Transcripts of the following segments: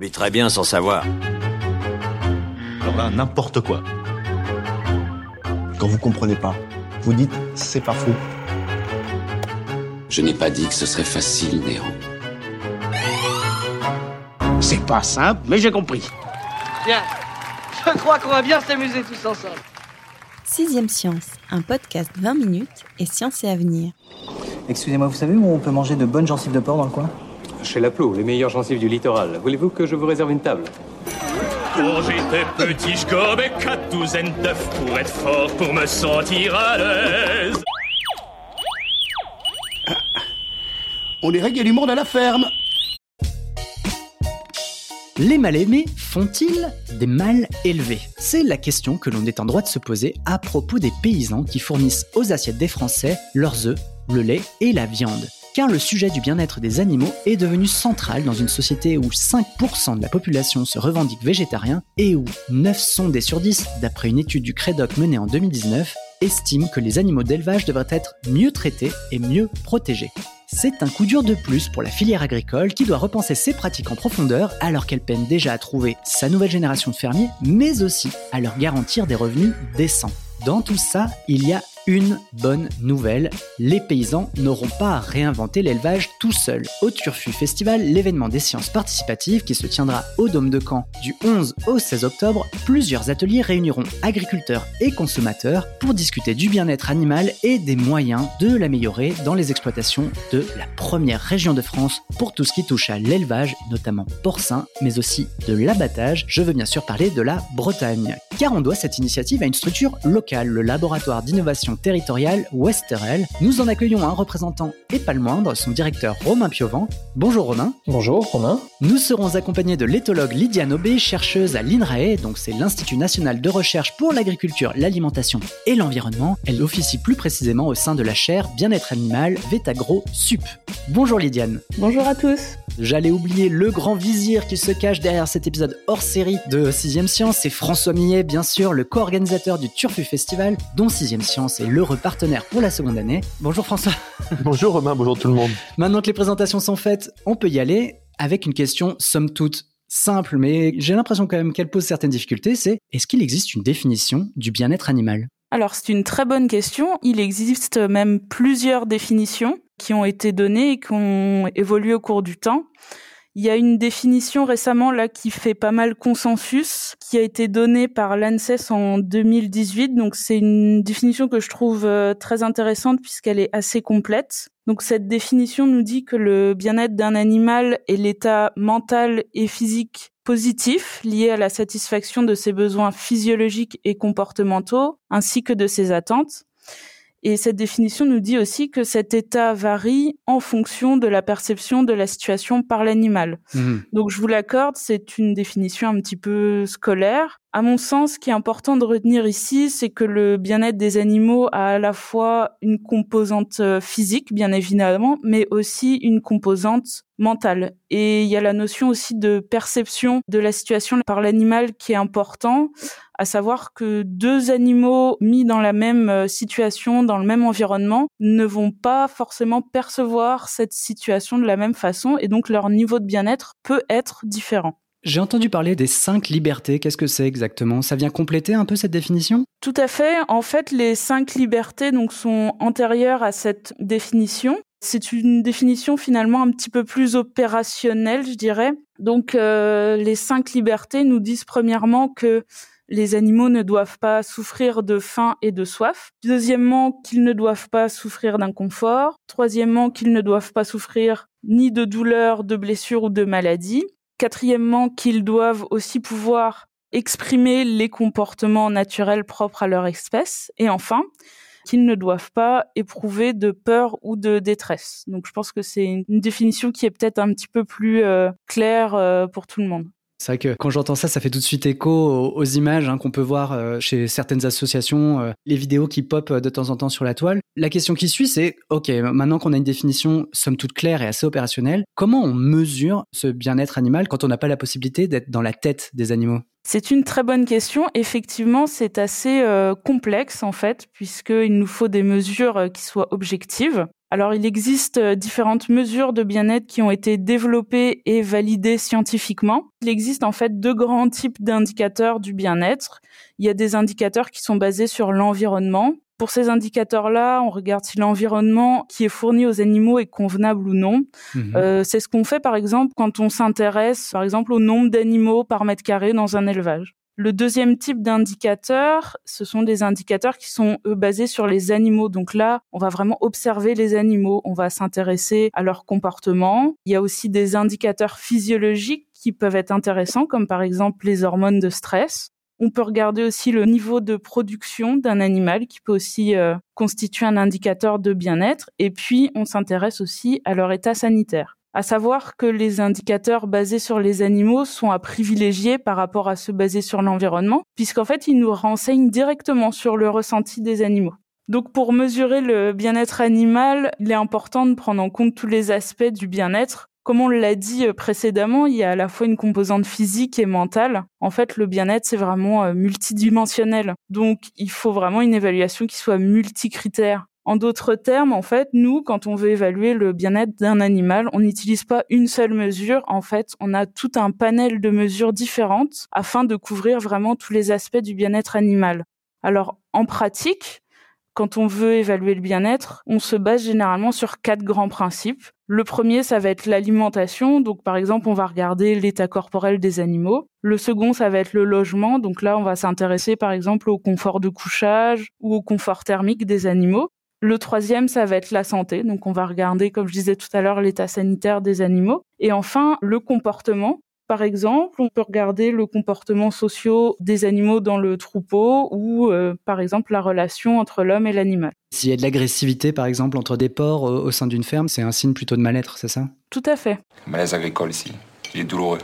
Vit très bien sans savoir. Alors là, n'importe quoi. Quand vous comprenez pas, vous dites c'est pas faux. Je n'ai pas dit que ce serait facile, Néo. C'est pas simple, mais j'ai compris. Bien. Je crois qu'on va bien s'amuser tous ensemble. Sixième Science, un podcast 20 minutes et science et avenir. Excusez-moi, vous savez où on peut manger de bonnes gencives de porc dans le coin? Chez Laplot, les meilleures gencives du littoral. Voulez-vous que je vous réserve une table? Quand j'étais petit, je gobais quatre douzaines d'œufs pour être fort, pour me sentir à l'aise. On est reggae du monde à la ferme. Les mal aimés font-ils des mal élevés? C'est la question que l'on est en droit de se poser à propos des paysans qui fournissent aux assiettes des Français leurs œufs, le lait et la viande. Car le sujet du bien-être des animaux est devenu central dans une société où 5% de la population se revendique végétarien et où 9 sondés sur 10, d'après une étude du Crédoc menée en 2019, estiment que les animaux d'élevage devraient être mieux traités et mieux protégés. C'est un coup dur de plus pour la filière agricole qui doit repenser ses pratiques en profondeur alors qu'elle peine déjà à trouver sa nouvelle génération de fermiers, mais aussi à leur garantir des revenus décents. Dans tout ça, il y a une bonne nouvelle, les paysans n'auront pas à réinventer l'élevage tout seuls. Au Turfu Festival, l'événement des sciences participatives qui se tiendra au Dôme de Caen du 11 au 16 octobre, plusieurs ateliers réuniront agriculteurs et consommateurs pour discuter du bien-être animal et des moyens de l'améliorer dans les exploitations de la première région de France pour tout ce qui touche à l'élevage, notamment porcin, mais aussi de l'abattage. Je veux bien sûr parler de la Bretagne, car on doit cette initiative à une structure locale, le laboratoire d'innovation territoriale Westerel. Nous en accueillons un représentant et pas le moindre, son directeur Romain Piovant. Bonjour Romain. Bonjour Romain. Nous serons accompagnés de l'éthologue Lydia Nobé, chercheuse à l'INRAE, donc c'est l'Institut national de recherche pour l'agriculture, l'alimentation et l'environnement. Elle officie plus précisément au sein de la chaire Bien-être animal Vétagro Sup. Bonjour Lydiane. Bonjour à tous. J'allais oublier le grand vizir qui se cache derrière cet épisode hors série de 6ème Science, c'est François Millet, bien sûr, le co-organisateur du Turfu Festival, dont 6ème Science est l'heureux partenaire pour la seconde année. Bonjour François. Bonjour Romain, bonjour tout le monde. Maintenant que les présentations sont faites, on peut y aller avec une question somme toute simple, mais j'ai l'impression quand même qu'elle pose certaines difficultés, c'est est-ce qu'il existe une définition du bien-être animal? Alors c'est une très bonne question. Il existe même plusieurs définitions qui ont été données et qui ont évolué au cours du temps. Il y a une définition récemment là qui fait pas mal consensus, qui a été donnée par l'ANSES en 2018. Donc c'est une définition que je trouve euh, très intéressante puisqu'elle est assez complète. Donc cette définition nous dit que le bien-être d'un animal est l'état mental et physique positif lié à la satisfaction de ses besoins physiologiques et comportementaux ainsi que de ses attentes. Et cette définition nous dit aussi que cet état varie en fonction de la perception de la situation par l'animal. Mmh. Donc je vous l'accorde, c'est une définition un petit peu scolaire. À mon sens, ce qui est important de retenir ici, c'est que le bien-être des animaux a à la fois une composante euh, physique, bien évidemment, mais aussi une composante mentale. Et il y a la notion aussi de perception de la situation par l'animal qui est important, à savoir que deux animaux mis dans la même euh, situation, dans le même environnement, ne vont pas forcément percevoir cette situation de la même façon, et donc leur niveau de bien-être peut être différent. J'ai entendu parler des cinq libertés. Qu'est-ce que c'est exactement? Ça vient compléter un peu cette définition? Tout à fait. En fait, les cinq libertés donc sont antérieures à cette définition. C'est une définition finalement un petit peu plus opérationnelle, je dirais. Donc, euh, les cinq libertés nous disent premièrement que les animaux ne doivent pas souffrir de faim et de soif. Deuxièmement, qu'ils ne doivent pas souffrir d'inconfort. Troisièmement, qu'ils ne doivent pas souffrir ni de douleur, de blessure ou de maladie. Quatrièmement, qu'ils doivent aussi pouvoir exprimer les comportements naturels propres à leur espèce, et enfin, qu'ils ne doivent pas éprouver de peur ou de détresse. Donc je pense que c'est une définition qui est peut-être un petit peu plus euh, claire euh, pour tout le monde. C'est vrai que quand j'entends ça, ça fait tout de suite écho aux, images hein, qu'on peut voir euh, chez certaines associations, les vidéos qui pop de temps en temps sur la toile. La question qui suit, c'est, OK, maintenant qu'on a une définition somme toute claire et assez opérationnelle, comment on mesure ce bien-être animal quand on n'a pas la possibilité d'être dans la tête des animaux? C'est une très bonne question. Effectivement, c'est assez euh, complexe en fait, puisqu'il nous faut des mesures euh, qui soient objectives. Alors, il existe euh, différentes mesures de bien-être qui ont été développées et validées scientifiquement. Il existe en fait deux grands types d'indicateurs du bien-être. Il y a des indicateurs qui sont basés sur l'environnement, pour ces indicateurs-là, on regarde si l'environnement qui est fourni aux animaux est convenable ou non. Mhm. Euh, c'est ce qu'on fait par exemple quand on s'intéresse par exemple au nombre d'animaux par mètre carré dans un élevage. Le deuxième type d'indicateurs, ce sont des indicateurs qui sont eux basés sur les animaux. Donc là, on va vraiment observer les animaux, on va s'intéresser à leur comportement. Il y a aussi des indicateurs physiologiques qui peuvent être intéressants, comme par exemple les hormones de stress. On peut regarder aussi le niveau de production d'un animal qui peut aussi euh, constituer un indicateur de bien-être. Et puis, on s'intéresse aussi à leur état sanitaire. À savoir que les indicateurs basés sur les animaux sont à privilégier par rapport à ceux basés sur l'environnement, puisqu'en fait, ils nous renseignent directement sur le ressenti des animaux. Donc pour mesurer le bien-être animal, il est important de prendre en compte tous les aspects du bien-être, comme on l'a dit euh, précédemment, il y a à la fois une composante physique et mentale. En fait, le bien-être, c'est vraiment euh, multidimensionnel. Donc, il faut vraiment une évaluation qui soit multicritère. En d'autres termes, en fait, nous, quand on veut évaluer le bien-être d'un animal, on n'utilise pas une seule mesure. En fait, on a tout un panel de mesures différentes afin de couvrir vraiment tous les aspects du bien-être animal. Alors, en pratique, quand on veut évaluer le bien-être, on se base généralement sur quatre grands principes. Le premier, ça va être l'alimentation. Donc, par exemple, on va regarder l'état corporel des animaux. Le second, ça va être le logement. Donc là, on va s'intéresser, par exemple, au confort de couchage ou au confort thermique des animaux. Le troisième, ça va être la santé. Donc, on va regarder, comme je disais tout à l'heure, l'état sanitaire des animaux. Et enfin, le comportement. Par exemple, on peut regarder le comportement social des animaux dans le troupeau ou, euh, par exemple, la relation entre l'homme et l'animal. S'il y a de l'agressivité, par exemple, entre des porcs euh, au sein d'une ferme, c'est un signe plutôt de mal-être, c'est ça? Tout à fait. Malaise agricole ici. Il est douloureux.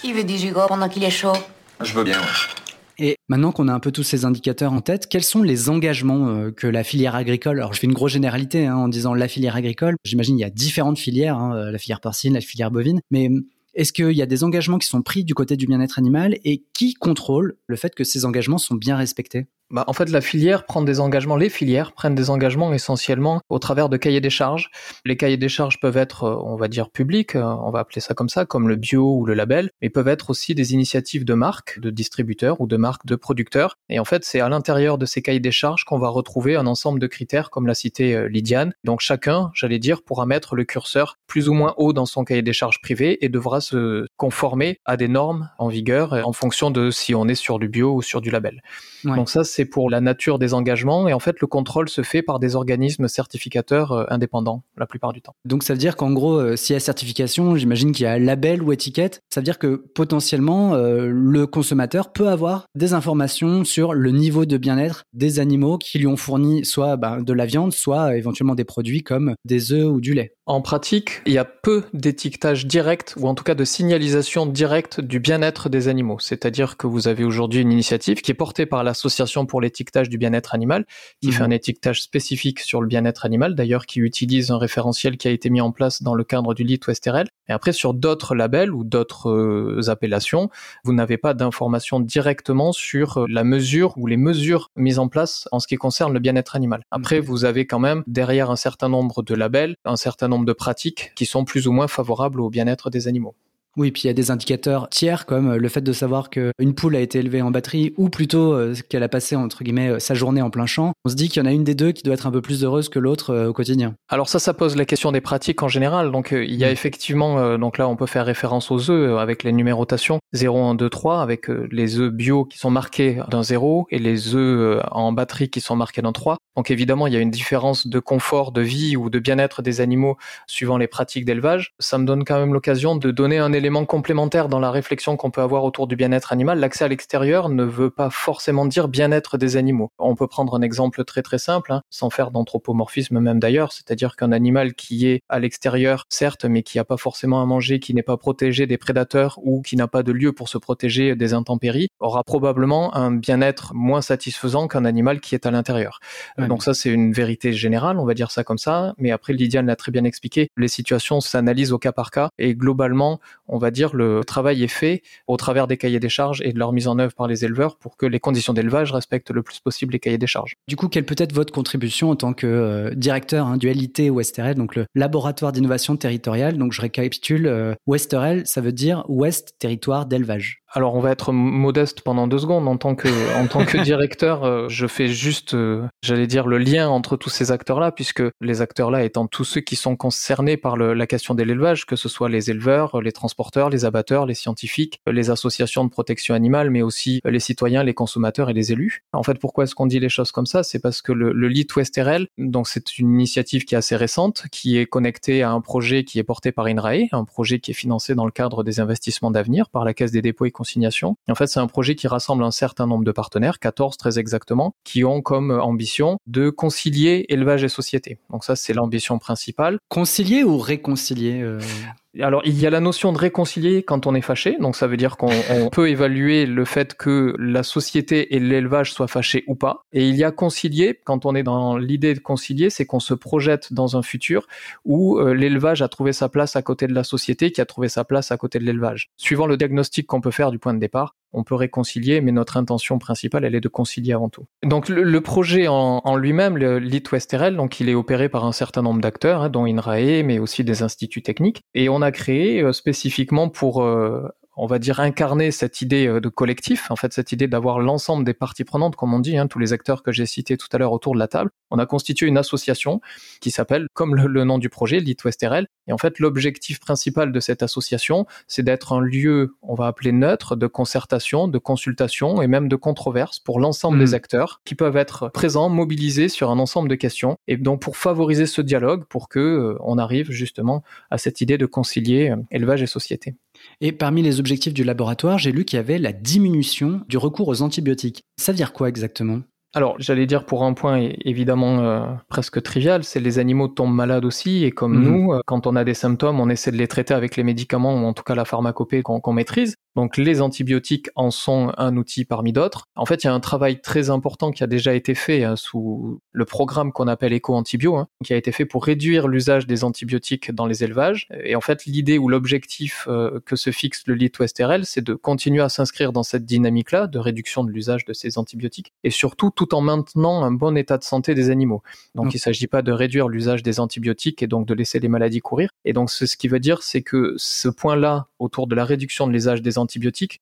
Qui veut du jus pendant qu'il est chaud? Je veux bien, oui. Et maintenant qu'on a un peu tous ces indicateurs en tête, quels sont les engagements euh, que la filière agricole, alors je fais une grosse généralité hein, en disant la filière agricole, j'imagine il y a différentes filières, hein, la filière porcine, la filière bovine, mais est-ce qu'il y a des engagements qui sont pris du côté du bien-être animal et qui contrôle le fait que ces engagements sont bien respectés? Bah, en fait, la filière prend des engagements, les filières prennent des engagements essentiellement au travers de cahiers des charges. Les cahiers des charges peuvent être, euh, on va dire, publics, euh, on va appeler ça comme ça, comme le bio ou le label, mais peuvent être aussi des initiatives de marques, de distributeurs ou de marques de producteurs. Et en fait, c'est à l'intérieur de ces cahiers des charges qu'on va retrouver un ensemble de critères, comme l'a cité euh, Lydiane. Donc chacun, j'allais dire, pourra mettre le curseur plus ou moins haut dans son cahier des charges privé et devra se conformer à des normes en vigueur en fonction de si on est sur du bio ou sur du label. Donc ça, c'est pour la nature des engagements. Et en fait, le contrôle se fait par des organismes certificateurs euh, indépendants la plupart du temps. Donc ça veut dire qu'en gros, euh, s'il y a certification, j'imagine qu'il y a label ou étiquette. Ça veut dire que potentiellement, euh, le consommateur peut avoir des informations sur le niveau de bien-être des animaux qui lui ont fourni soit ben, de la viande, soit éventuellement des produits comme des œufs ou du lait. En pratique, il y a peu d'étiquetage direct ou en tout cas de signalisation directe du bien-être des animaux. C'est-à-dire que vous avez aujourd'hui une initiative qui est portée par l'Association pour l'étiquetage du bien-être animal, qui fait mhm. un étiquetage spécifique sur le bien-être animal, d'ailleurs qui utilise un référentiel qui a été mis en place dans le cadre du LIT Westerel. Et après, sur d'autres labels ou d'autres euh, appellations, vous n'avez pas d'informations directement sur euh, la mesure ou les mesures mises en place en ce qui concerne le bien-être animal. Après, vous avez quand même derrière un certain nombre de labels, un certain nombre de pratiques qui sont plus ou moins favorables au bien-être des animaux. Oui, puis il y a des indicateurs tiers comme euh, le fait de savoir qu'une poule a été élevée en batterie ou plutôt euh, qu'elle a passé entre guillemets euh, sa journée en plein champ. On se dit qu'il y en a une des deux qui doit être un peu plus heureuse que l'autre au quotidien. Alors ça, ça pose la question des pratiques en général. Donc il y a mm. effectivement, donc là on peut faire référence aux œufs avec les numérotations 0, 1, 2, 3 avec les œufs bio qui sont marqués d'un 0 et les œufs en batterie qui sont marqués d'un 3. Donc évidemment, il y a une différence de confort, de vie ou de bien-être des animaux suivant les pratiques d'élevage. Ça me donne quand même l'occasion de donner un élément élément complémentaire dans la réflexion qu'on peut avoir autour du bien-être animal. L'accès à l'extérieur ne veut pas forcément dire bien-être des animaux. On peut prendre un exemple très très simple, hein, sans faire d'anthropomorphisme même d'ailleurs, c'est-à-dire qu'un animal qui est à l'extérieur, certes, mais qui n'a pas forcément à manger, qui n'est pas protégé des prédateurs ou qui n'a pas de lieu pour se protéger des intempéries, aura probablement un bien-être moins satisfaisant qu'un animal qui est à l'intérieur. Donc ça, c'est une vérité générale, on va dire ça comme ça. Mais après, Lydiane l'a très bien expliqué, les situations s'analysent au cas par cas et globalement, on va dire le travail est fait au travers des cahiers des charges et de leur mise en œuvre par les éleveurs pour que les conditions d'élevage respectent le plus possible les cahiers des charges. Du coup, quelle peut être votre contribution en tant que euh, directeur hein, du LIT Westerel, donc le laboratoire d'innovation territoriale? Donc je récapitule, euh, Westerel, ça veut dire Ouest Territoire d'élevage. Alors on va être modeste pendant deux secondes en tant que en tant que directeur, euh, je fais juste, euh, j'allais dire le lien entre tous ces acteurs-là, puisque les acteurs-là étant tous ceux qui sont concernés par la question de l'élevage, que ce soit les éleveurs, les transporteurs, les abatteurs, les scientifiques, les associations de protection animale, mais aussi les citoyens, les consommateurs et les élus. En fait, pourquoi est-ce qu'on dit les choses comme ça? C'est parce que le, le LIT RL, donc c'est une initiative qui est assez récente, qui est connectée à un projet qui est porté par INRAE, un projet qui est financé dans le cadre des investissements d'avenir par la Caisse des dépôts et En fait, c'est un projet qui rassemble un certain nombre de partenaires, 14 très exactement, qui ont comme ambition de concilier élevage et société. Donc ça, c'est l'ambition principale. Concilier ou réconcilier euh? Alors, il y a la notion de réconcilier quand on est fâché. Donc, ça veut dire qu'on peut évaluer le fait que la société et l'élevage soient fâchés ou pas. Et il y a concilier quand on est dans l'idée de concilier, c'est qu'on se projette dans un futur où euh, l'élevage a trouvé sa place à côté de la société qui a trouvé sa place à côté de l'élevage. Suivant le diagnostic qu'on peut faire du point de départ, on peut réconcilier, mais notre intention principale, elle est de concilier avant tout. Donc le, projet en, lui-même, le LIT Westerel, donc il est opéré par un certain nombre d'acteurs, hein, dont INRAE, mais aussi des instituts techniques, et on a créé euh, spécifiquement pour euh, on va dire, incarner cette idée euh, de collectif, en fait, cette idée d'avoir l'ensemble des parties prenantes, comme on dit, hein, tous les acteurs que j'ai cités tout à l'heure autour de la table. On a constitué une association qui s'appelle, comme le, nom du projet, Lit Westerel. Et en fait, l'objectif principal de cette association, c'est d'être un lieu, on va appeler neutre, de concertation, de consultation et même de controverse pour l'ensemble des mmh. acteurs qui peuvent être présents, mobilisés sur un ensemble de questions. Et donc, pour favoriser ce dialogue, pour que euh, on arrive justement à cette idée de concilier euh, élevage et société. Et parmi les objectifs du laboratoire, j'ai lu qu'il y avait la diminution du recours aux antibiotiques. Ça veut dire quoi exactement? Alors, j'allais dire pour un point évidemment euh, presque trivial, c'est les animaux tombent malades aussi, et comme mmh. nous, euh, quand on a des symptômes, on essaie de les traiter avec les médicaments ou en tout cas la pharmacopée qu'on maîtrise. Donc les antibiotiques en sont un outil parmi d'autres. En fait, il y a un travail très important qui a déjà été fait hein, sous le programme qu'on appelle Eco-Antibio, hein, qui a été fait pour réduire l'usage des antibiotiques dans les élevages. Et en fait, l'idée ou l'objectif euh, que se fixe le LIT RL, c'est de continuer à s'inscrire dans cette dynamique-là de réduction de l'usage de ces antibiotiques, et surtout tout en maintenant un bon état de santé des animaux. Donc il ne s'agit pas de réduire l'usage des antibiotiques et donc de laisser les maladies courir. Et donc ce qui veut dire, c'est que ce point-là, autour de la réduction de l'usage des antibiotiques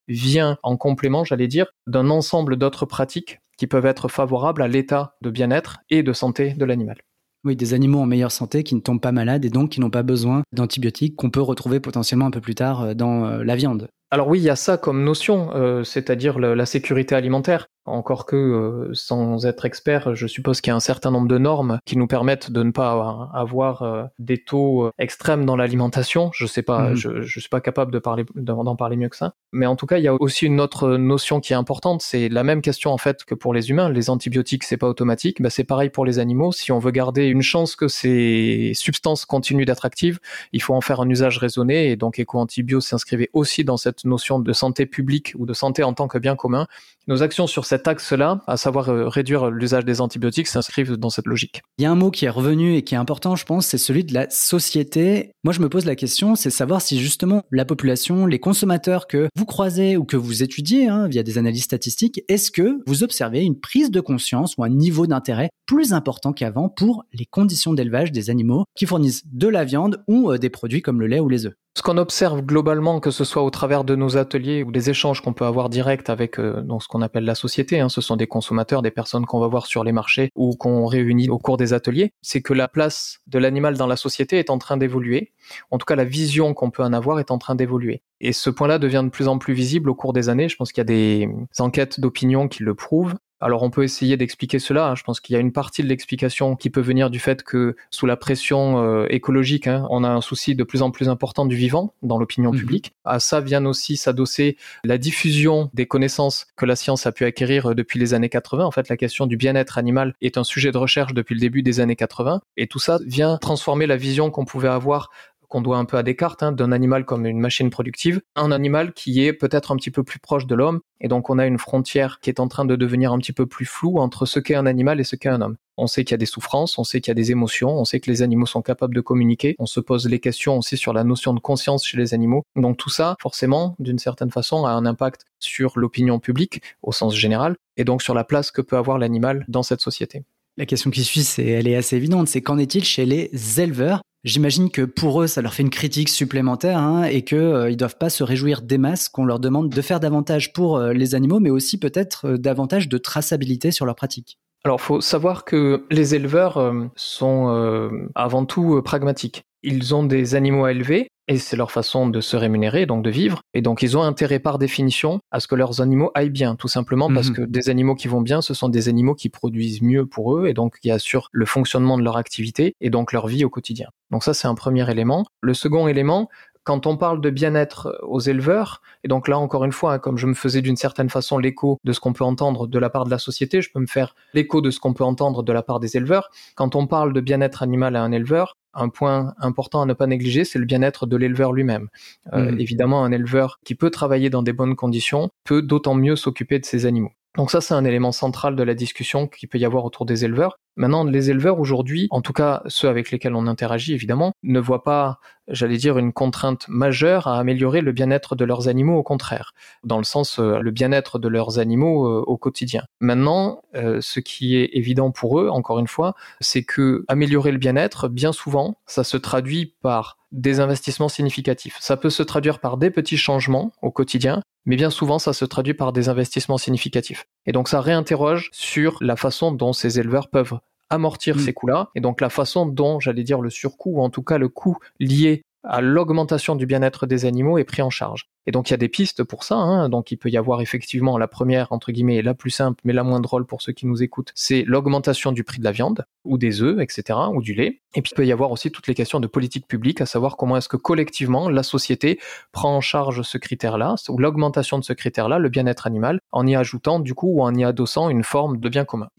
vient en complément, j'allais dire, d'un ensemble d'autres pratiques qui peuvent être favorables à l'état de bien-être et de santé de l'animal. Oui, des animaux en meilleure santé qui ne tombent pas malades et donc qui n'ont pas besoin d'antibiotiques qu'on peut retrouver potentiellement un peu plus tard euh, dans euh, la viande. Alors oui, il y a ça comme notion, euh, c'est-à-dire la sécurité alimentaire. Encore que, euh, sans être expert, je suppose qu'il y a un certain nombre de normes qui nous permettent de ne pas avoir euh, des taux euh, extrêmes dans l'alimentation. Je sais pas, mhm. je, je suis pas capable de parler d'en parler mieux que ça. Mais en tout cas, il y a aussi une autre notion qui est importante. C'est la même question en fait que pour les humains. Les antibiotiques, c'est pas automatique. Bah, c'est pareil pour les animaux. Si on veut garder une chance que ces substances continuent d'être actives, il faut en faire un usage raisonné. Et donc, Eco-Antibio s'inscrivait aussi dans cette notion de santé publique ou de santé en tant que bien commun. Nos actions sur cet axe-là, à savoir euh, réduire l'usage des antibiotiques, s'inscrivent dans cette logique. Il y a un mot qui est revenu et qui est important, je pense, c'est celui de la société. Moi, je me pose la question, c'est savoir si justement la population, les consommateurs que vous croisez ou que vous étudiez hein, via des analyses statistiques, est-ce que vous observez une prise de conscience ou un niveau d'intérêt plus important qu'avant pour les conditions d'élevage des animaux qui fournissent de la viande ou euh, des produits comme le lait ou les œufs? Ce qu'on observe globalement, que ce soit au travers de nos ateliers ou des échanges qu'on peut avoir direct avec euh, ce qu'on appelle la société, hein, ce sont des consommateurs, des personnes qu'on va voir sur les marchés ou qu'on réunit au cours des ateliers, c'est que la place de l'animal dans la société est en train d'évoluer. En tout cas, la vision qu'on peut en avoir est en train d'évoluer. Et ce point-là devient de plus en plus visible au cours des années. Je pense qu'il y a des enquêtes d'opinion qui le prouvent. Alors on peut essayer d'expliquer cela. Hein. Je pense qu'il y a une partie de l'explication qui peut venir du fait que sous la pression euh, écologique, hein, on a un souci de plus en plus important du vivant dans l'opinion mhm. publique. À ça vient aussi s'adosser la diffusion des connaissances que la science a pu acquérir euh, depuis les années 80. En fait, la question du bien-être animal est un sujet de recherche depuis le début des années 80. Et tout ça vient transformer la vision qu'on pouvait avoir qu'on doit un peu à Descartes, hein, d'un animal comme une machine productive, un animal qui est peut-être un petit peu plus proche de l'homme, et donc on a une frontière qui est en train de devenir un petit peu plus floue entre ce qu'est un animal et ce qu'est un homme. On sait qu'il y a des souffrances, on sait qu'il y a des émotions, on sait que les animaux sont capables de communiquer, on se pose les questions aussi sur la notion de conscience chez les animaux. Donc tout ça, forcément, d'une certaine façon, a un impact sur l'opinion publique au sens général, et donc sur la place que peut avoir l'animal dans cette société. La question qui suit, c'est, elle est assez évidente, c'est qu'en est-il chez les éleveurs? J'imagine que pour eux, ça leur fait une critique supplémentaire hein, et qu'ils euh, ne doivent pas se réjouir des masses qu'on leur demande de faire davantage pour euh, les animaux, mais aussi peut-être euh, davantage de traçabilité sur leurs pratiques. Alors, faut savoir que les éleveurs sont avant tout pragmatiques. Ils ont des animaux à élever et c'est leur façon de se rémunérer, donc de vivre. Et donc ils ont intérêt par définition à ce que leurs animaux aillent bien, tout simplement parce mhm. que des animaux qui vont bien, ce sont des animaux qui produisent mieux pour eux et donc qui assurent le fonctionnement de leur activité et donc leur vie au quotidien. Donc ça c'est un premier élément. Le second élément, quand on parle de bien-être aux éleveurs, et donc là encore une fois, hein, comme je me faisais d'une certaine façon l'écho de ce qu'on peut entendre de la part de la société, je peux me faire l'écho de ce qu'on peut entendre de la part des éleveurs. Quand on parle de bien-être animal à un éleveur, un point important à ne pas négliger, c'est le bien-être de l'éleveur lui-même. Euh, mmh. Évidemment, un éleveur qui peut travailler dans des bonnes conditions peut d'autant mieux s'occuper de ses animaux. Donc ça, c'est un élément central de la discussion qu'il peut y avoir autour des éleveurs. Maintenant, les éleveurs aujourd'hui, en tout cas ceux avec lesquels on interagit évidemment, ne voient pas, j'allais dire, une contrainte majeure à améliorer le bien-être de leurs animaux, au contraire, dans le sens euh, le bien-être de leurs animaux euh, au quotidien. Maintenant, euh, ce qui est évident pour eux, encore une fois, c'est que améliorer le bien-être, bien souvent, ça se traduit par des investissements significatifs. Ça peut se traduire par des petits changements au quotidien, mais bien souvent ça se traduit par des investissements significatifs. Et donc ça réinterroge sur la façon dont ces éleveurs peuvent amortir mm. ces coûts-là, et donc la façon dont, j'allais dire, le surcoût, ou en tout cas le coût lié à l'augmentation du bien-être des animaux est pris en charge. Et donc il y a des pistes pour ça. Hein. Donc il peut y avoir effectivement la première entre guillemets la plus simple, mais la moins drôle pour ceux qui nous écoutent, c'est l'augmentation du prix de la viande ou des œufs, etc. ou du lait. Et puis il peut y avoir aussi toutes les questions de politique publique, à savoir comment est-ce que collectivement la société prend en charge ce critère-là ou l'augmentation de ce critère-là, le bien-être animal, en y ajoutant du coup ou en y adossant une forme de bien commun.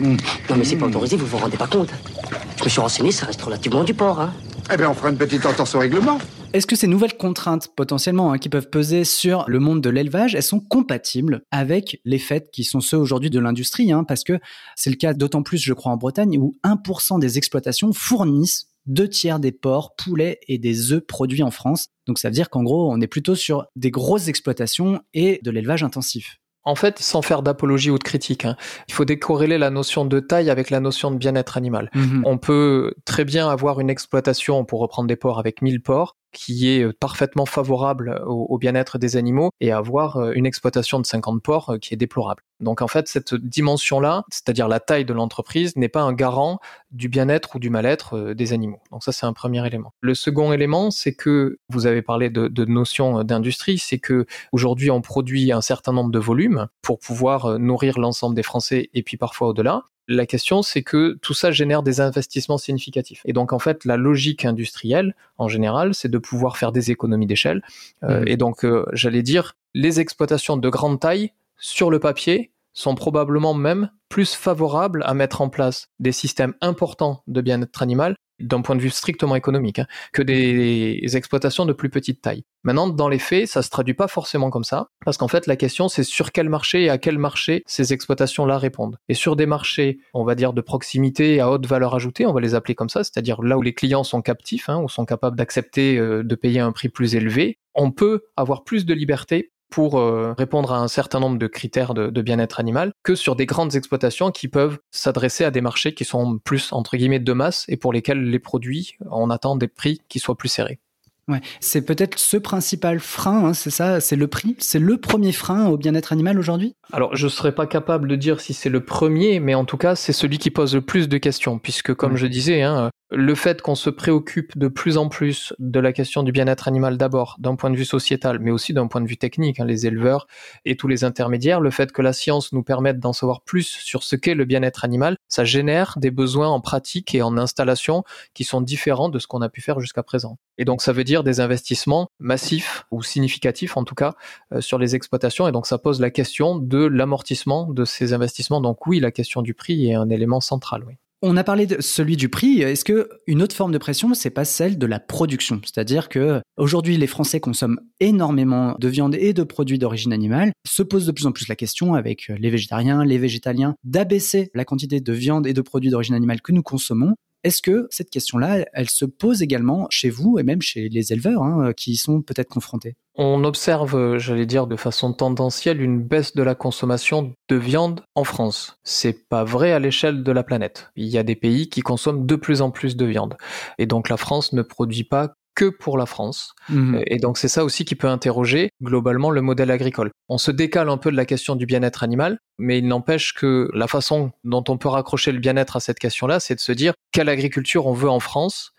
Non mais c'est pas autorisé, vous vous rendez pas compte. Je me suis renseigné, ça reste relativement du porc. Hein. Eh bien, on fera une petite entorse au règlement. Est-ce que ces nouvelles contraintes potentiellement hein, qui peuvent peser sur le monde de l'élevage, elles sont compatibles avec les faits qui sont ceux aujourd'hui de l'industrie hein, Parce que c'est le cas d'autant plus, je crois, en Bretagne, où 1% des exploitations fournissent deux tiers des porcs, poulets et des œufs produits en France. Donc ça veut dire qu'en gros, on est plutôt sur des grosses exploitations et de l'élevage intensif. En fait, sans faire d'apologie ou de critique, hein, il faut décorréler la notion de taille avec la notion de bien-être animal. Mhm. On peut très bien avoir une exploitation, pour reprendre des porcs, avec 1000 porcs, qui est euh, parfaitement favorable au, bien-être des animaux et avoir euh, une exploitation de 50 porcs euh, qui est déplorable. Donc en fait, cette dimension-là, c'est-à-dire la taille de l'entreprise, n'est pas un garant du bien-être ou du mal-être des animaux. Donc ça, c'est un premier élément. Le second élément, c'est que vous avez parlé de, de notion d'industrie, c'est que aujourd'hui on produit un certain nombre de volumes pour pouvoir nourrir l'ensemble des Français et puis parfois au-delà. La question, c'est que tout ça génère des investissements significatifs. Et donc, en fait, la logique industrielle, en général, c'est de pouvoir faire des économies d'échelle. Euh, mmh. Et donc, euh, j'allais dire, les exploitations de grande taille, sur le papier, sont probablement même plus favorables à mettre en place des systèmes importants de bien-être animal d'un point de vue strictement économique, hein, que des exploitations de plus petite taille. Maintenant, dans les faits, ça se traduit pas forcément comme ça, parce qu'en fait, la question, c'est sur quel marché et à quel marché ces exploitations-là répondent. Et sur des marchés, on va dire de proximité à haute valeur ajoutée, on va les appeler comme ça, c'est-à-dire là où les clients sont captifs, hein, ou sont capables d'accepter euh, de payer un prix plus élevé, on peut avoir plus de liberté pour euh, répondre à un certain nombre de critères de, bien-être animal que sur des grandes exploitations qui peuvent s'adresser à des marchés qui sont plus entre guillemets de masse et pour lesquels les produits on attend des prix qui soient plus serrés. Ouais, c'est peut-être ce principal frein, hein, c'est ça, c'est le prix, c'est le premier frein au bien-être animal aujourd'hui? Alors, je ne serais pas capable de dire si c'est le premier, mais en tout cas, c'est celui qui pose le plus de questions, puisque comme je disais, hein, le fait qu'on se préoccupe de plus en plus de la question du bien-être animal d'abord d'un point de vue sociétal, mais aussi d'un point de vue technique, hein, les éleveurs et tous les intermédiaires, le fait que la science nous permette d'en savoir plus sur ce qu'est le bien-être animal, ça génère des besoins en pratique et en installation qui sont différents de ce qu'on a pu faire jusqu'à présent. Et donc ça veut dire des investissements massifs ou significatifs en tout cas euh, sur les exploitations. Et donc ça pose la question de l'amortissement de ces investissements. Donc oui, la question du prix est un élément central. Oui. On a parlé de celui du prix. Est-ce que une autre forme de pression, c'est pas celle de la production? C'est-à-dire que aujourd'hui, les Français consomment énormément de viande et de produits d'origine animale. Se pose de plus en plus la question avec les végétariens, les végétaliens, d'abaisser la quantité de viande et de produits d'origine animale que nous consommons. Est-ce que cette question-là, elle se pose également chez vous et même chez les éleveurs hein, qui y sont peut-être confrontés? On observe, j'allais dire de façon tendancielle, une baisse de la consommation de viande en France. C'est pas vrai à l'échelle de la planète. Il y a des pays qui consomment de plus en plus de viande. Et donc la France ne produit pas que pour la France. Mmh. Et donc c'est ça aussi qui peut interroger globalement le modèle agricole. On se décale un peu de la question du bien-être animal, mais il n'empêche que la façon dont on peut raccrocher le bien-être à cette question-là, c'est de se dire quelle agriculture on veut en France.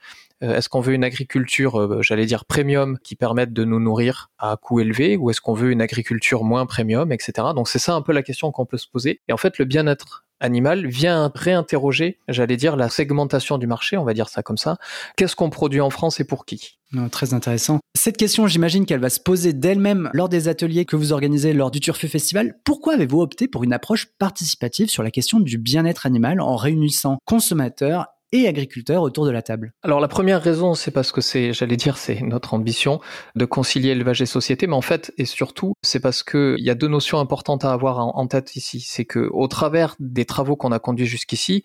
Euh, est-ce qu'on veut une agriculture, euh, j'allais dire premium, qui permette de nous nourrir à coût élevé, ou est-ce qu'on veut une agriculture moins premium, etc. Donc c'est ça un peu la question qu'on peut se poser. Et en fait, le bien-être animal vient réinterroger, j'allais dire, la segmentation du marché, on va dire ça comme ça. Qu'est-ce qu'on produit en France et pour qui? Très intéressant. Cette question, j'imagine qu'elle va se poser d'elle-même lors des ateliers que vous organisez lors du Turfu Festival. Pourquoi avez-vous opté pour une approche participative sur la question du bien-être animal en réunissant consommateurs et agriculteurs autour de la table Alors la première raison, c'est parce que c'est, j'allais dire, c'est notre ambition de concilier élevage et société, mais en fait, et surtout, c'est parce qu'il y a deux notions importantes à avoir en tête ici. C'est que au travers des travaux qu'on a conduits jusqu'ici,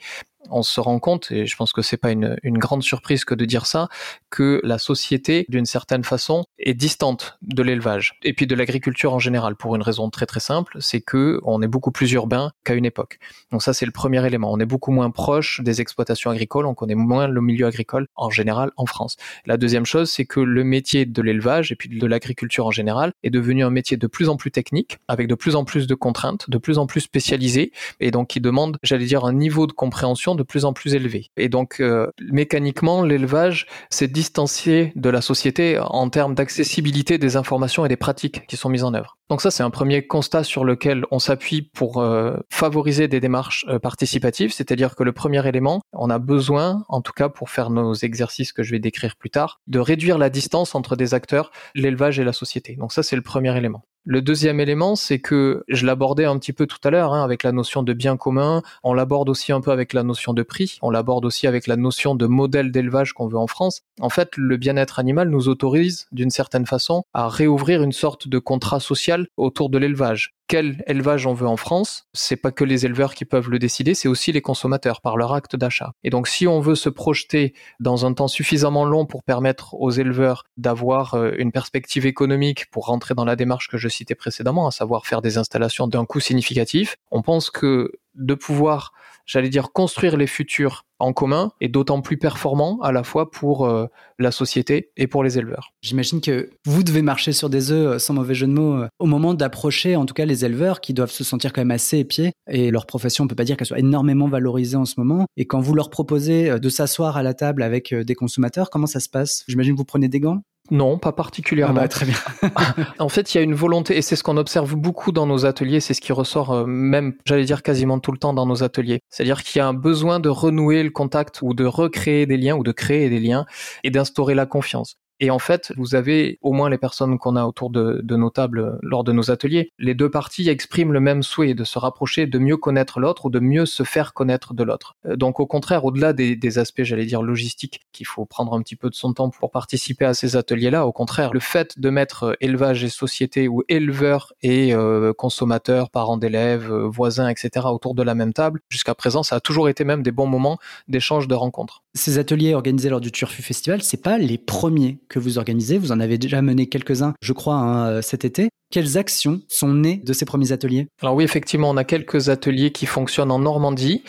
on se rend compte, et je pense que c'est pas une, grande surprise que de dire ça, que la société, d'une certaine façon, est distante de l'élevage et puis de l'agriculture en général, pour une raison très très simple, c'est que on est beaucoup plus urbain qu'à une époque. Donc ça, c'est le premier élément. On est beaucoup moins proche des exploitations agricoles, on connaît moins le milieu agricole en général en France. La deuxième chose, c'est que le métier de l'élevage et puis de l'agriculture en général est devenu un métier de plus en plus technique, avec de plus en plus de contraintes, de plus en plus spécialisé, et donc qui demande, j'allais dire, un niveau de compréhension de plus en plus élevé. Et donc, euh, mécaniquement, l'élevage s'est distancié de la société en termes d'accessibilité des informations et des pratiques qui sont mises en œuvre. Donc ça, c'est un premier constat sur lequel on s'appuie pour euh, favoriser des démarches euh, participatives, c'est-à-dire que le premier élément, on a besoin, en tout cas pour faire nos exercices que je vais décrire plus tard, de réduire la distance entre des acteurs, l'élevage et la société. Donc ça, c'est le premier élément. Le deuxième élément, c'est que je l'abordais un petit peu tout à l'heure hein, avec la notion de bien commun, on l'aborde aussi un peu avec la notion de prix, on l'aborde aussi avec la notion de modèle d'élevage qu'on veut en France. En fait, le bien-être animal nous autorise d'une certaine façon à réouvrir une sorte de contrat social autour de l'élevage quel élevage on veut en France, c'est pas que les éleveurs qui peuvent le décider, c'est aussi les consommateurs par leur acte d'achat. Et donc si on veut se projeter dans un temps suffisamment long pour permettre aux éleveurs d'avoir euh, une perspective économique pour rentrer dans la démarche que je citais précédemment, à savoir faire des installations d'un coût significatif, on pense que de pouvoir j'allais dire, construire les futurs en commun et d'autant plus performant à la fois pour euh, la société et pour les éleveurs. J'imagine que vous devez marcher sur des œufs, euh, sans mauvais jeu de mots, euh, au moment d'approcher en tout cas les éleveurs qui doivent se sentir quand même assez épiés et leur profession, on peut pas dire qu'elle soit énormément valorisée en ce moment. Et quand vous leur proposez de s'asseoir à la table avec des consommateurs, comment ça se passe? J'imagine que vous prenez des gants? Non, pas particulièrement. Ah bah, très bien. en fait, il y a une volonté, et c'est ce qu'on observe beaucoup dans nos ateliers, c'est ce qui ressort euh, même, j'allais dire quasiment tout le temps dans nos ateliers. C'est-à-dire qu'il y a un besoin de renouer le contact ou de recréer des liens ou de créer des liens et d'instaurer la confiance. Et en fait, vous avez au moins les personnes qu'on a autour de, nos tables lors de nos ateliers. Les deux parties expriment le même souhait de se rapprocher, de mieux connaître l'autre ou de mieux se faire connaître de l'autre. Euh, donc au contraire, au-delà des, aspects, j'allais dire, logistiques, qu'il faut prendre un petit peu de son temps pour participer à ces ateliers-là, au contraire, le fait de mettre euh, élevage et société ou éleveurs et euh, consommateurs, parents d'élèves, voisins, etc. autour de la même table, jusqu'à présent, ça a toujours été même des bons moments d'échange, de rencontres. Ces ateliers organisés lors du Turfu Festival, c'est pas les premiers que vous organisez. Vous en avez déjà mené quelques-uns, je crois, hein, cet été. Quelles actions sont nées de ces premiers ateliers? Alors oui, effectivement, on a quelques ateliers qui fonctionnent en Normandie.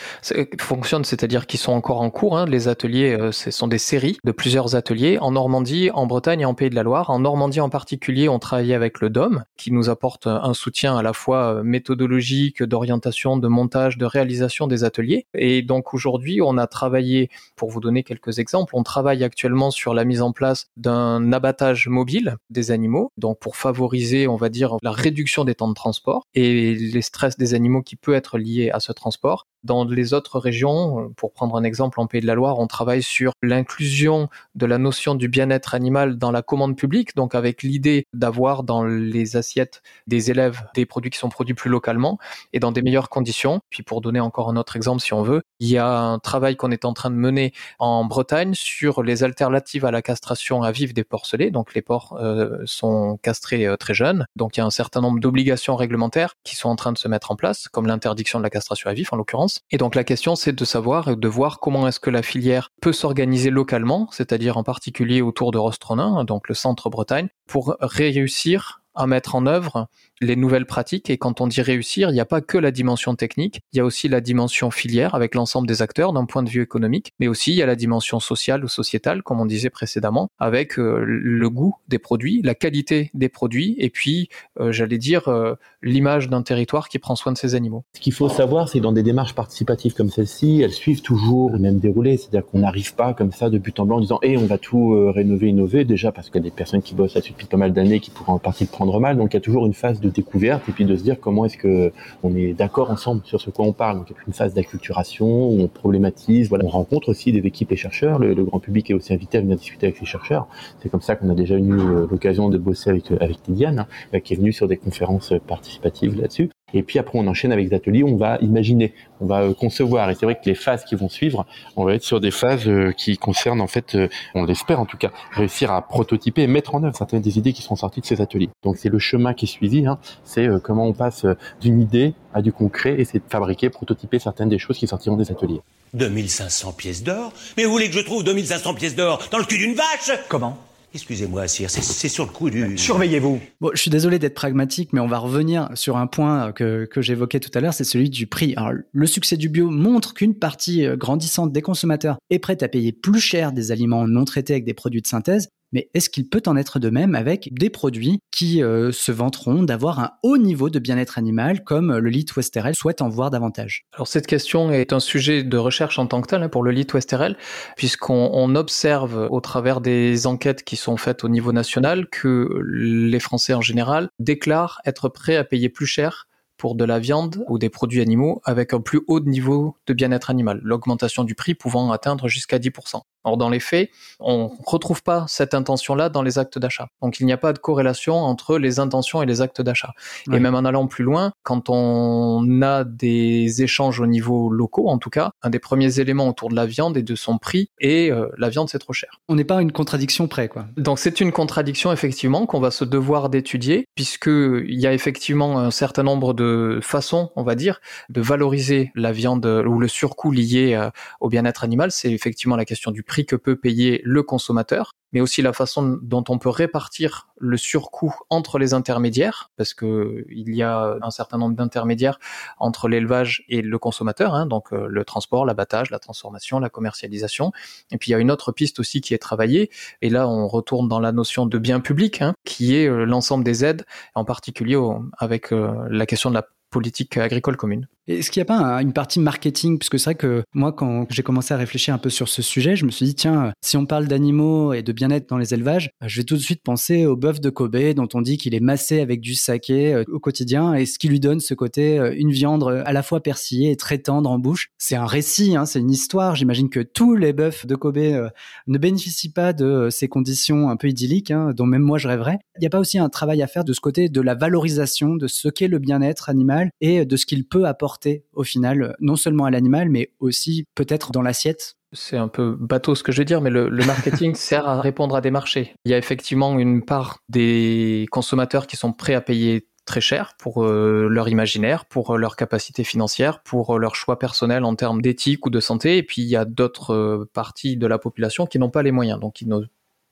Fonctionnent, c'est-à-dire qu'ils sont encore en cours. Hein. Les ateliers, euh, ce sont des séries de plusieurs ateliers en Normandie, en Bretagne et en Pays de la Loire. En Normandie en particulier, on travaille avec le DOM, qui nous apporte un soutien à la fois euh, méthodologique, d'orientation, de montage, de réalisation des ateliers. Et donc aujourd'hui, on a travaillé, pour vous donner quelques exemples, on travaille actuellement sur la mise en place d'un abattage mobile des animaux, donc pour favoriser, on va dire la réduction des temps de transport et les stress des animaux qui peut être lié à ce transport. Dans les autres régions, pour prendre un exemple en Pays de la Loire, on travaille sur l'inclusion de la notion du bien-être animal dans la commande publique, donc avec l'idée d'avoir dans les assiettes des élèves des produits qui sont produits plus localement et dans des meilleures conditions. Puis pour donner encore un autre exemple si on veut, il y a un travail qu'on est en train de mener en Bretagne sur les alternatives à la castration à vif des porcelets. Donc les porcs euh, sont castrés euh, très jeunes, donc il y a un certain nombre d'obligations réglementaires qui sont en train de se mettre en place, comme l'interdiction de la castration à vif en l'occurrence. Et donc la question c'est de savoir, de voir comment est-ce que la filière peut s'organiser localement, c'est-à-dire en particulier autour de Rostronin, donc le centre Bretagne, pour réussir à mettre en œuvre les nouvelles pratiques. Et quand on dit réussir, il n'y a pas que la dimension technique, il y a aussi la dimension filière avec l'ensemble des acteurs d'un point de vue économique, mais aussi il y a la dimension sociale ou sociétale, comme on disait précédemment, avec euh, le goût des produits, la qualité des produits, et puis, euh, j'allais dire, euh, l'image d'un territoire qui prend soin de ses animaux. Ce qu'il faut savoir, c'est que dans des démarches participatives comme celle-ci, elles suivent toujours le même déroulé, c'est-à-dire qu'on n'arrive pas comme ça de but en blanc en disant, hé, on va tout rénover, innover, déjà parce qu'il y a des personnes qui bossent là-dessus depuis pas mal d'années qui pourraient en partie prendre mal, donc il y a toujours une phase de découverte et puis de se dire comment est-ce que on est d'accord ensemble sur ce quoi on parle. Donc il y a une phase d'acculturation où on problématise. Voilà, on rencontre aussi des équipes et chercheurs. Le, grand public est aussi invité à venir discuter avec les chercheurs. C'est comme ça qu'on a déjà eu euh, l'occasion de bosser avec euh, avec Lydiane, hein, qui est venue sur des conférences participatives là-dessus. Et puis après, on enchaîne avec des ateliers, on va imaginer, on va euh, concevoir. Et c'est vrai que les phases qui vont suivre, on va être sur des phases euh, qui concernent en fait, euh, on l'espère en tout cas, réussir à prototyper et mettre en œuvre certaines des idées qui sont sorties de ces ateliers. Donc c'est le chemin qui est suivi, hein. c'est comment on passe d'une idée à du concret et c'est de fabriquer, prototyper certaines des choses qui sortiront des ateliers. 2500 pièces d'or? Mais où voulez que je trouve 2500 pièces d'or Dans le cul d'une vache? Comment? Excusez-moi, Sire, c'est sur le coup du... Surveillez-vous. Bon, je suis désolé d'être pragmatique, mais on va revenir sur un point que, que j'évoquais tout à l'heure, c'est celui du prix. Alors, le succès du bio montre qu'une partie euh, grandissante des consommateurs est prête à payer plus cher des aliments non traités avec des produits de synthèse, mais est-ce qu'il peut en être de même avec des produits qui euh, se vanteront d'avoir un haut niveau de bien-être animal comme le lit Westerel souhaite en voir davantage? Alors cette question est un sujet de recherche en tant que tel hein, pour le lit Westerel, puisqu'on observe au travers des enquêtes qui sont faites au niveau national que les Français en général déclarent être prêts à payer plus cher pour de la viande ou des produits animaux avec un plus haut niveau de bien-être animal, l'augmentation du prix pouvant atteindre jusqu'à 10%. Or, dans les faits, on retrouve pas cette intention-là dans les actes d'achat. Donc, il n'y a pas de corrélation entre les intentions et les actes d'achat. Et même en allant plus loin, quand on a des échanges au niveau locaux, en tout cas, un des premiers éléments autour de la viande et de son prix est euh, la viande c'est trop cher. On n'est pas à une contradiction près, quoi. Donc, c'est une contradiction effectivement qu'on va se devoir d'étudier, puisque il y a effectivement un certain nombre de façons, on va dire, de valoriser la viande ou le surcoût lié euh, au bien-être animal. C'est effectivement la question du prix prix que peut payer le consommateur, mais aussi la façon dont on peut répartir le surcoût entre les intermédiaires, parce que il y a un certain nombre d'intermédiaires entre l'élevage et le consommateur, hein, donc euh, le transport, l'abattage, la transformation, la commercialisation. Et puis il y a une autre piste aussi qui est travaillée, et là on retourne dans la notion de bien public, hein, qui est euh, l'ensemble des aides, en particulier avec euh, la question de la politique agricole commune. Est-ce qu'il n'y a pas une partie marketing? Puisque c'est vrai que moi, quand j'ai commencé à réfléchir un peu sur ce sujet, je me suis dit, tiens, si on parle d'animaux et de bien-être dans les élevages, je vais tout de suite penser au bœuf de Kobe, dont on dit qu'il est massé avec du saké euh, au quotidien, et ce qui lui donne ce côté, euh, une viande à la fois persillée et très tendre en bouche. C'est un récit, hein, c'est une histoire. J'imagine que tous les bœufs de Kobe euh, ne bénéficient pas de ces conditions un peu idylliques, hein, dont même moi je rêverais. Il n'y a pas aussi un travail à faire de ce côté de la valorisation de ce qu'est le bien-être animal et de ce qu'il peut apporter au final, non seulement à l'animal, mais aussi peut-être dans l'assiette c'est un peu bateau ce que je veux dire, mais le, marketing sert à répondre à des marchés. Il y a effectivement une part des consommateurs qui sont prêts à payer très cher pour euh, leur imaginaire, pour euh, leur capacité financière, pour euh, leur choix personnel en termes d'éthique ou de santé. Et puis il y a d'autres parties de la population qui n'ont pas les moyens, donc qui ne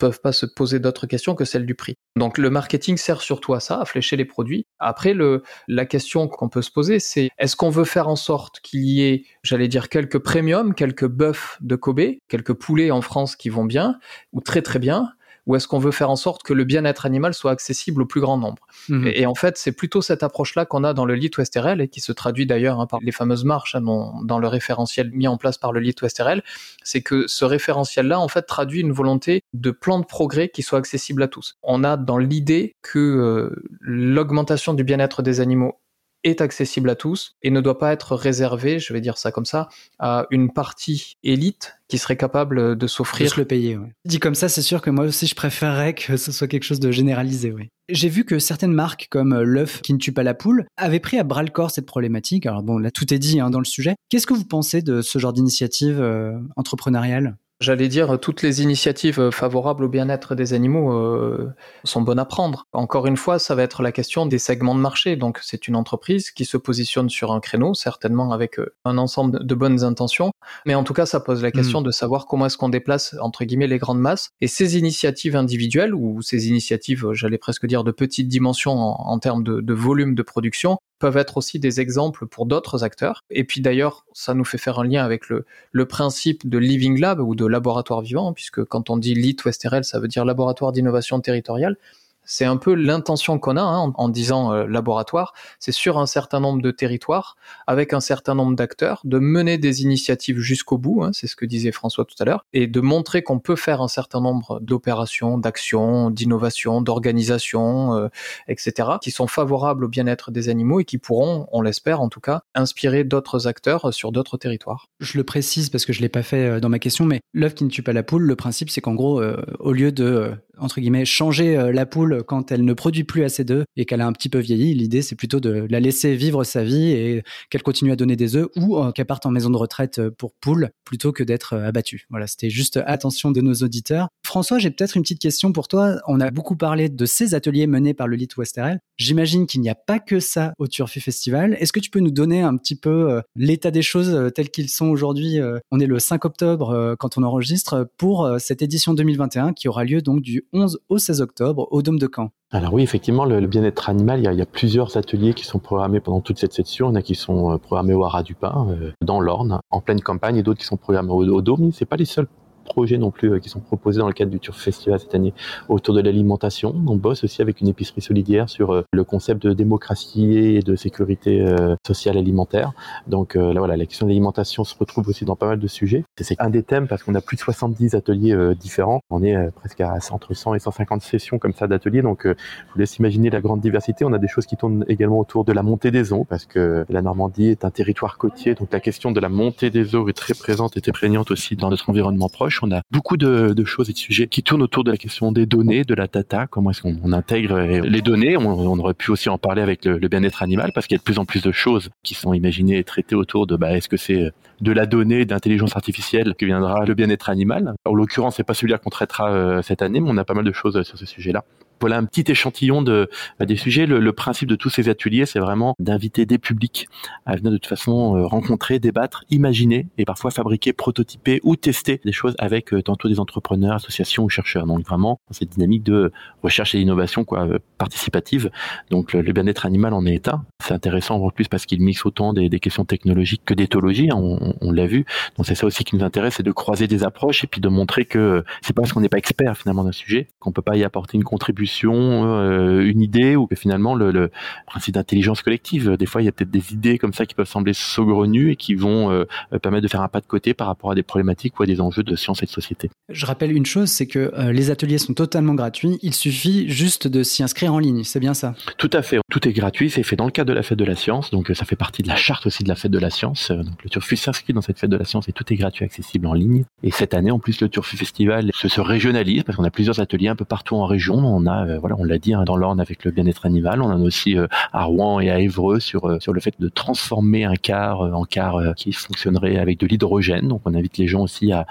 peuvent pas se poser d'autres questions que celle du prix. Donc le marketing sert surtout à ça, à flécher les produits. Après, le, la question qu'on peut se poser, c'est est-ce qu'on veut faire en sorte qu'il y ait, j'allais dire, quelques premiums, quelques bœufs de Kobe, quelques poulets en France qui vont bien, ou très très bien, ou est-ce qu'on veut faire en sorte que le bien-être animal soit accessible au plus grand nombre mmh. et, en fait, c'est plutôt cette approche-là qu'on a dans le lit Westerel et qui se traduit d'ailleurs hein, par les fameuses marches hein, dans, dans, le référentiel mis en place par le lit Westerel, c'est que ce référentiel-là, en fait, traduit une volonté de plan de progrès qui soit accessible à tous. On a dans l'idée que euh, l'augmentation du bien-être des animaux est accessible à tous et ne doit pas être réservé, je vais dire ça comme ça, à une partie élite qui serait capable de s'offrir. De se le payer, oui. Dit comme ça, c'est sûr que moi aussi je préférerais que ce soit quelque chose de généralisé, oui. J'ai vu que certaines marques comme euh, l'œuf qui ne tue pas la poule avaient pris à bras le corps cette problématique. Alors bon, là tout est dit hein, dans le sujet. Qu'est-ce que vous pensez de ce genre d'initiative euh, entrepreneuriale? J'allais dire, toutes les initiatives euh, favorables au bien-être des animaux euh, sont bonnes à prendre. Encore une fois, ça va être la question des segments de marché. Donc, c'est une entreprise qui se positionne sur un créneau, certainement avec euh, un ensemble de bonnes intentions. Mais en tout cas, ça pose la question hmm. de savoir comment est-ce qu'on déplace, entre guillemets, les grandes masses. Et ces initiatives individuelles, ou ces initiatives, j'allais presque dire, de petite dimension en, termes de, de volume de production, peuvent être aussi des exemples pour d'autres acteurs. Et puis d'ailleurs, ça nous fait faire un lien avec le, principe de Living Lab ou de laboratoire vivant, puisque quand on dit LIT ou ça veut dire laboratoire d'innovation territoriale. C'est un peu l'intention qu'on a hein, en, disant euh, laboratoire, c'est sur un certain nombre de territoires, avec un certain nombre d'acteurs, de mener des initiatives jusqu'au bout, hein, c'est ce que disait François tout à l'heure, et de montrer qu'on peut faire un certain nombre d'opérations, d'actions, d'innovations, d'organisations, euh, etc., qui sont favorables au bien-être des animaux et qui pourront, on l'espère en tout cas, inspirer d'autres acteurs sur d'autres territoires. Je le précise parce que je l'ai pas fait euh, dans ma question, mais l'œuf qui ne tue pas la poule, le principe c'est qu'en gros, au lieu de entre guillemets changer la poule quand elle ne produit plus assez d'œufs et qu'elle a un petit peu vieilli. L'idée, c'est plutôt de la laisser vivre sa vie et qu'elle continue à donner des œufs ou euh, qu'elle parte en maison de retraite euh, pour poules plutôt que d'être euh, abattue. Voilà, c'était juste attention de nos auditeurs. François, j'ai peut-être une petite question pour toi. On a beaucoup parlé de ces ateliers menés par le Lit Westerel. J'imagine qu'il n'y a pas que ça au Turfu Festival. Est-ce que tu peux nous donner un petit peu l'état des choses tels qu'ils sont aujourd'hui On est le 5 octobre quand on enregistre pour cette édition 2021 qui aura lieu donc du 11 au 16 octobre au Dôme de Caen? Alors oui, effectivement, le, bien-être animal, il y, a, plusieurs ateliers qui sont programmés pendant toute cette session. Il y en a qui sont euh, programmés au Haras du Pin, euh, dans l'Orne, en pleine campagne, et d'autres qui sont programmés au, au Dôme. C'est pas les seuls projets non plus euh, qui sont proposés dans le cadre du Turf Festival cette année autour de l'alimentation. On bosse aussi avec une épicerie solidaire sur euh, le concept de démocratie et de sécurité euh, sociale alimentaire. Donc là voilà, la question de l'alimentation se retrouve aussi dans pas mal de sujets. C'est un des thèmes parce qu'on a plus de 70 ateliers différents. On est presque à entre 100 et 150 sessions comme ça d'ateliers. Donc je vous laisse imaginer la grande diversité. On a des choses qui tournent également autour de la montée des eaux parce que la Normandie est un territoire côtier. Donc la question de la montée des eaux est très présente et très prégnante aussi dans notre environnement proche on a beaucoup de, choses et de sujets qui tournent autour de la question des données, de la data, comment est-ce qu'on intègre les données. On, aurait pu aussi en parler avec le, bien-être animal parce qu'il y a de plus en plus de choses qui sont imaginées et traitées autour de bah, est-ce que c'est de la donnée d'intelligence artificielle que viendra le bien-être animal? En l'occurrence, c'est pas celui-là qu'on traitera euh, cette année, mais on a pas mal de choses sur ce sujet-là voilà un petit échantillon bah, des sujets. Le, principe de tous ces ateliers, c'est vraiment d'inviter des publics à venir de toute façon euh, rencontrer, débattre, imaginer et parfois fabriquer, prototyper ou tester des choses avec euh, tantôt des entrepreneurs, associations ou chercheurs. Donc vraiment cette dynamique de recherche et d'innovation euh, participative. Donc le, bien-être animal en est état. C'est intéressant en plus parce qu'il mixe autant des, questions technologiques que d'éthologie. Hein, on, on l'a vu. Donc c'est ça aussi qui nous intéresse, c'est de croiser des approches et puis de montrer que c'est pas parce qu'on n'est pas expert finalement d'un sujet qu'on peut pas y apporter une contribution euh, une idée ou que finalement le, principe d'intelligence collective. Des fois, il y a peut-être des idées comme ça qui peuvent sembler saugrenues et qui vont euh, permettre de faire un pas de côté par rapport à des problématiques ou à des enjeux de science et de société. Je rappelle une chose, c'est que euh, les ateliers sont totalement gratuits. Il suffit juste de s'y inscrire en ligne. C'est bien ça Tout à fait. Tout est gratuit. C'est fait dans le cadre de la fête de la science. Donc ça fait partie de la charte aussi de la fête de la science. Donc le Turfu s'inscrit dans cette fête de la science et tout est gratuit, accessible en ligne. Et cette année, en plus, le Turfu Festival se, se régionalise parce qu'on a plusieurs ateliers un peu partout en région. On a euh, voilà, on l'a dit, hein, dans l'Orne avec le bien-être animal. On en a aussi euh, à Rouen et à Évreux sur euh, le fait de transformer un car en car qui fonctionnerait avec de l'hydrogène. Donc on invite les gens aussi à,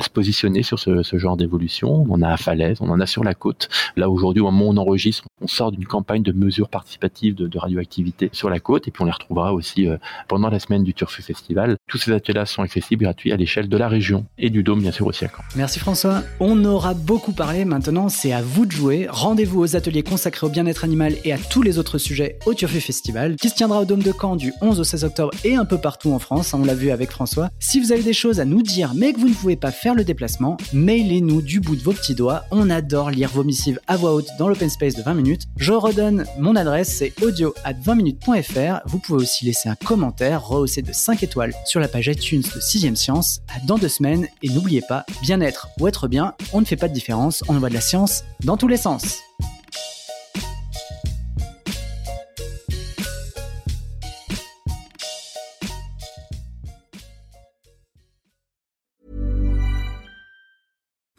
se positionner sur ce, genre d'évolution. On en a à Falaise, on en a sur la côte. Là aujourd'hui, au moment où on enregistre, On sort d'une campagne de mesures participatives de, radioactivité sur la côte et puis on les retrouvera aussi pendant la semaine du Turfu Festival. Tous ces ateliers sont accessibles gratuits à l'échelle de la région et du Dôme bien sûr aussi à Caen. Merci François. On aura beaucoup parlé, maintenant c'est à vous de jouer. Rendez-vous aux ateliers consacrés au bien-être animal et à tous les autres sujets au Turfu Festival qui se tiendra au Dôme de Caen du 11 au 16 octobre et un peu partout en France, hein, on l'a vu avec François. Si vous avez des choses à nous dire mais que vous ne pouvez pas faire le déplacement, mailez-nous du bout de vos petits doigts. On adore lire vos missives à voix haute dans l'open space de 20 minutes. Je redonne mon adresse, c'est audio at 20minutes.fr. Vous pouvez aussi laisser un commentaire rehaussé de 5 étoiles sur la page iTunes de 6ème Science. À dans deux semaines et n'oubliez pas, bien-être ou être bien, on ne fait pas de différence, on envoie de la science dans tous les sens. Thanks.